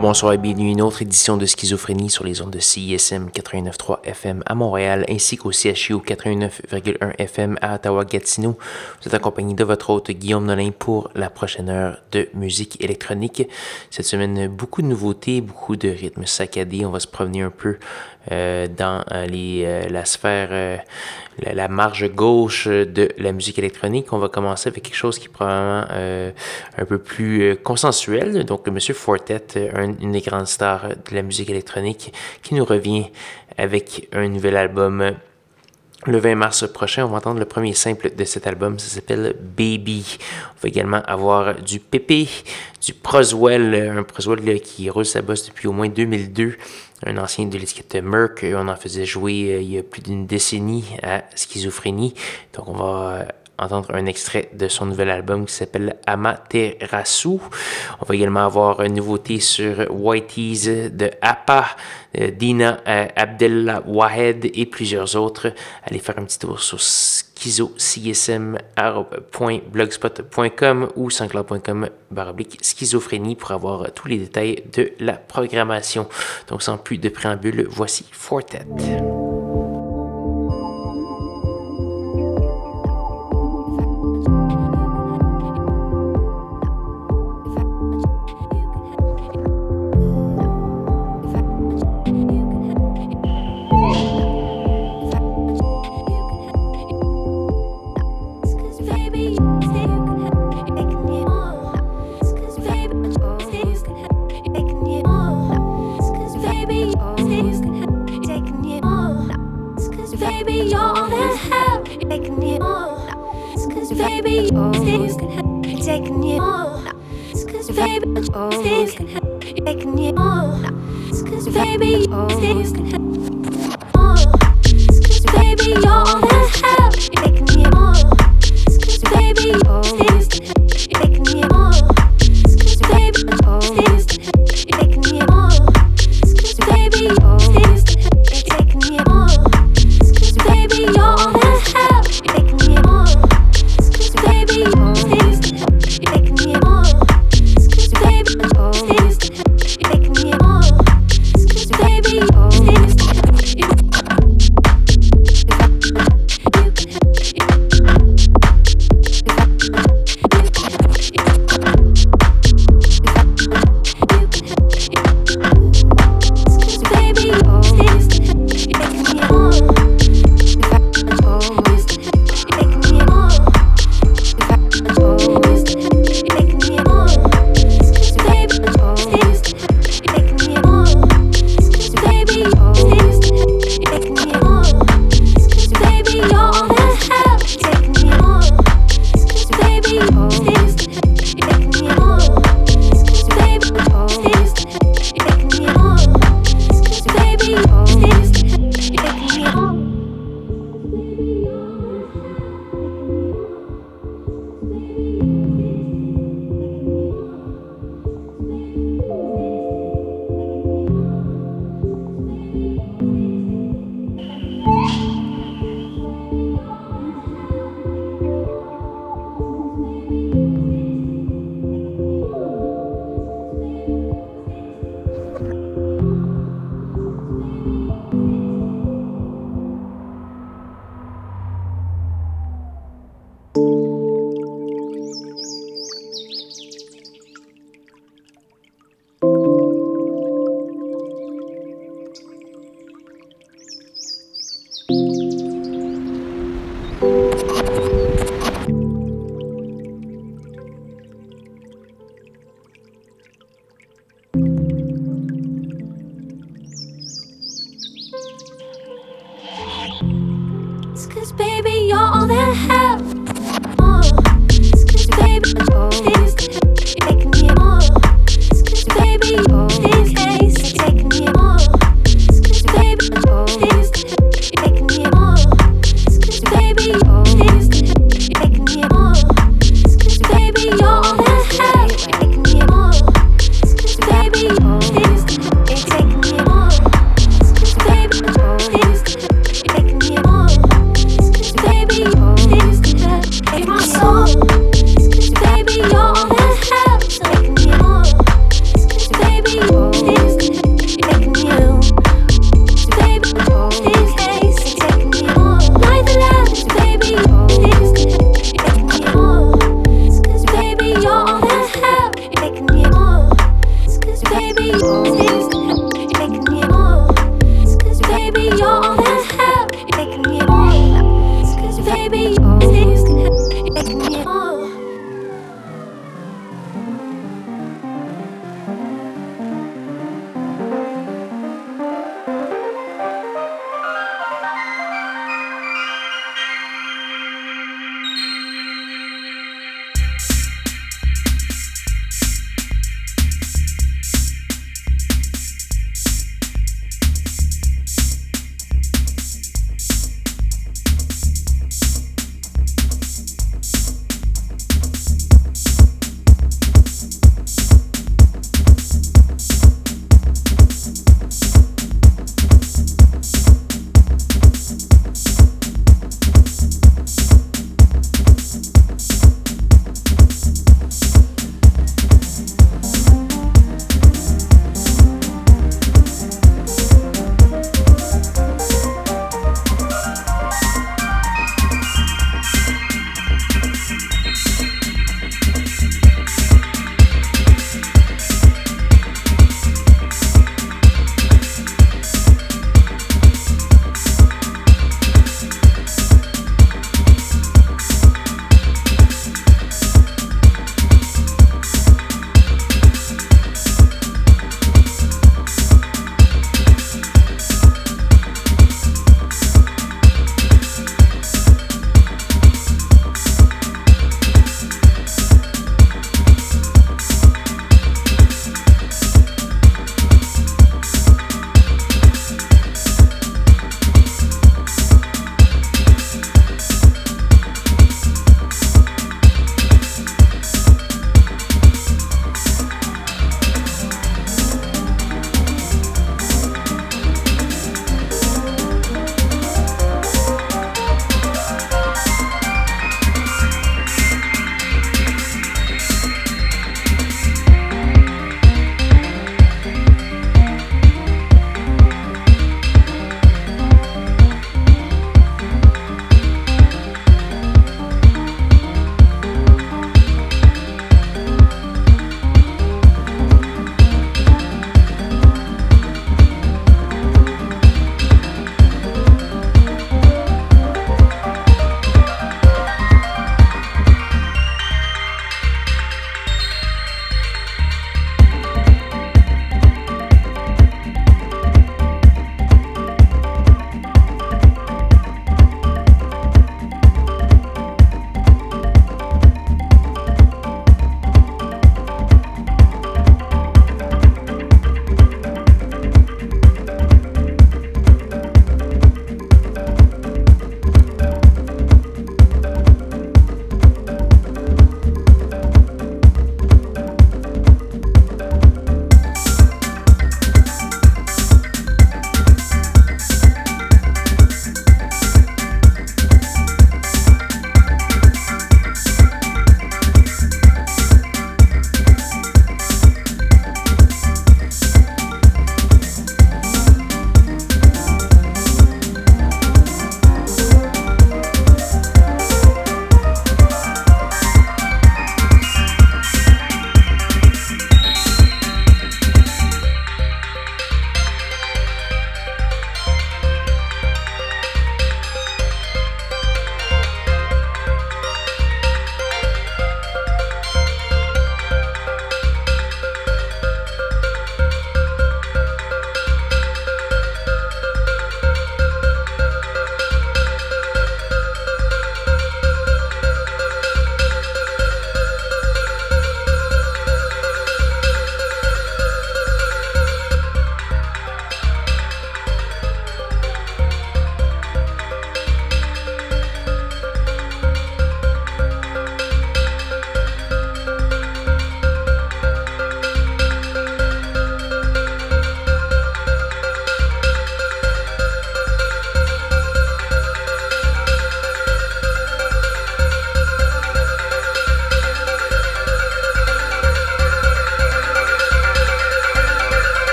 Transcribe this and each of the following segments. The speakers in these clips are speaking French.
Bonsoir et bienvenue à une autre édition de Schizophrénie sur les ondes de CISM 89.3 FM à Montréal ainsi qu'au CHU 89.1 FM à Ottawa-Gatineau. Vous êtes accompagné de votre hôte Guillaume Nolin pour la prochaine heure de musique électronique. Cette semaine, beaucoup de nouveautés, beaucoup de rythmes saccadés. On va se promener un peu dans euh, les, euh, la sphère, la, marge gauche de la musique électronique. On va commencer avec quelque chose qui est probablement un peu plus consensuel. Donc, Monsieur Fortet, une des grandes stars de la musique électronique, qui nous revient avec un nouvel album le 20 mars prochain, on va entendre le premier simple de cet album, ça s'appelle Baby. On va également avoir du Pépé, du Proswell, un Proswell qui roule sa bosse depuis au moins 2002, un ancien de l'étiquette Merck. On en faisait jouer euh, il y a plus d'une décennie à Schizophrénie. Donc on va euh, entendre un extrait de son nouvel album qui s'appelle Amaterasu. On va également avoir une nouveauté sur Whitey's de Appa, euh, Dina Abdella Wahed et plusieurs autres. Allez faire un petit tour sur schizocsm.blogspot.com ou sanscloud.com baroblique schizophrénie pour avoir tous les détails de la programmation. Donc sans plus de préambule, voici Fortet.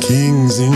Kings in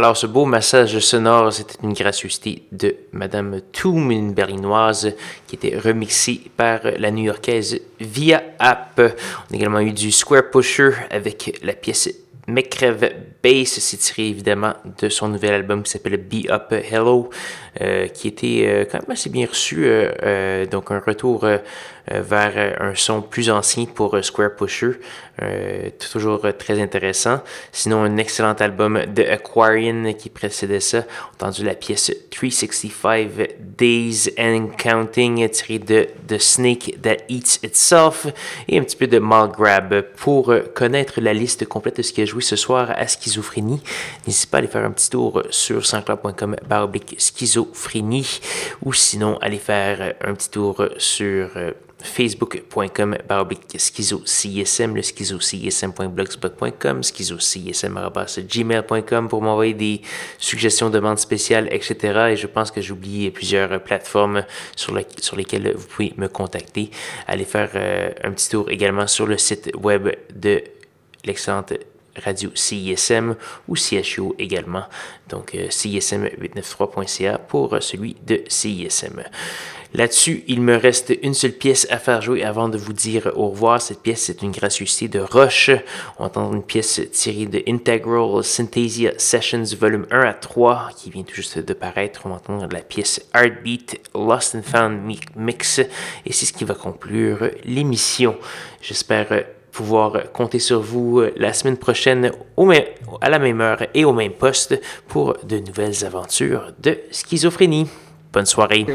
Alors, ce beau massage sonore, c'était une gracieuseté de Madame Toom, une berlinoise, qui était remixée par la new-yorkaise Via App. On a également eu du Square Pusher avec la pièce McCreve Bass, c'est tiré évidemment de son nouvel album qui s'appelle Be Up Hello, euh, qui était euh, quand même assez bien reçu. Euh, donc un retour vers un son plus ancien pour Square Pusher, toujours très intéressant. Sinon un excellent album de Aquarian qui précédait ça. entendu la pièce 365 Days and Counting tirée de The Snake That Eats Itself et un petit peu de Mal Grab. Pour connaître la liste complète de ce qui a joué ce soir à Schizophrénie, n'hésitez pas à aller faire un petit tour sur sanscloud.com baroblique schizophrénie ou sinon aller faire un petit tour sur euh, facebook.com baroblique schizo CSM, le schizo CSM.blogspot.com, schizo CSM.gmail.com pour m'envoyer des suggestions, demandes spéciales, etc. Et je pense que j'oublie plusieurs plateformes sur, sur lesquelles vous pouvez me contacter. Allez faire euh, un petit tour également sur le site web de l'excellente radio CISM ou CHU également. Donc euh, CISM893.ca pour celui de CISM. Là-dessus, il me reste une seule pièce à faire jouer avant de vous dire au revoir. Cette pièce, c'est une gracieuseté de Roche. On entend une pièce tirée de Integral Synthesia Sessions volume 1 à 3 qui vient tout juste de paraître. On va entendre la pièce Heartbeat Lost and Found Mix et c'est ce qui va conclure l'émission. J'espère pouvoir compter sur vous la semaine prochaine au à la même heure et au même poste pour de nouvelles aventures de schizophrénie. Bonne soirée.